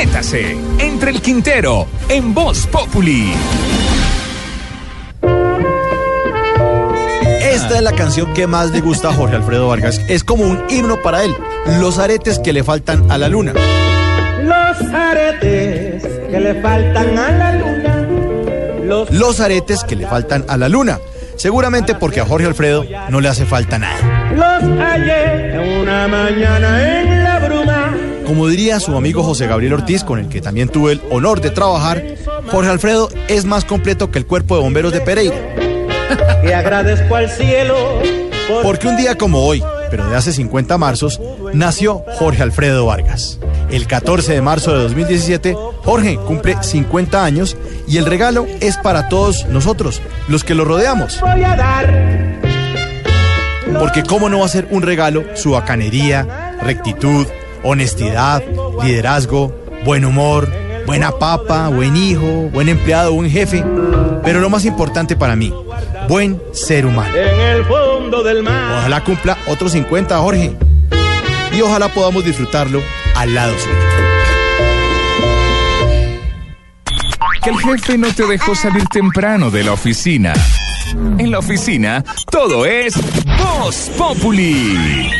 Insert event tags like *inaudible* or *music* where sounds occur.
Métase entre el Quintero en Voz Populi. Esta es la canción que más le gusta a Jorge Alfredo Vargas. Es como un himno para él. Los aretes que le faltan a la luna. Los aretes que le faltan a la luna. Los, Los aretes que le faltan a la luna. Seguramente porque a Jorge Alfredo no le hace falta nada. los hallé en una mañana. Como diría su amigo José Gabriel Ortiz, con el que también tuve el honor de trabajar, Jorge Alfredo es más completo que el cuerpo de bomberos de Pereira. *laughs* Agradezco al cielo por Porque un día como hoy, pero de hace 50 marzos, nació Jorge Alfredo Vargas. El 14 de marzo de 2017, Jorge cumple 50 años y el regalo es para todos nosotros, los que lo rodeamos. Porque cómo no va a ser un regalo su bacanería, rectitud, honestidad, liderazgo, buen humor, buena papa, buen hijo, buen empleado, buen jefe. Pero lo más importante para mí, buen ser humano. En el fondo del mar. Ojalá cumpla otros 50, Jorge. Y ojalá podamos disfrutarlo al lado suyo. Que el jefe no te dejó salir temprano de la oficina. En la oficina, todo es Voz Populi.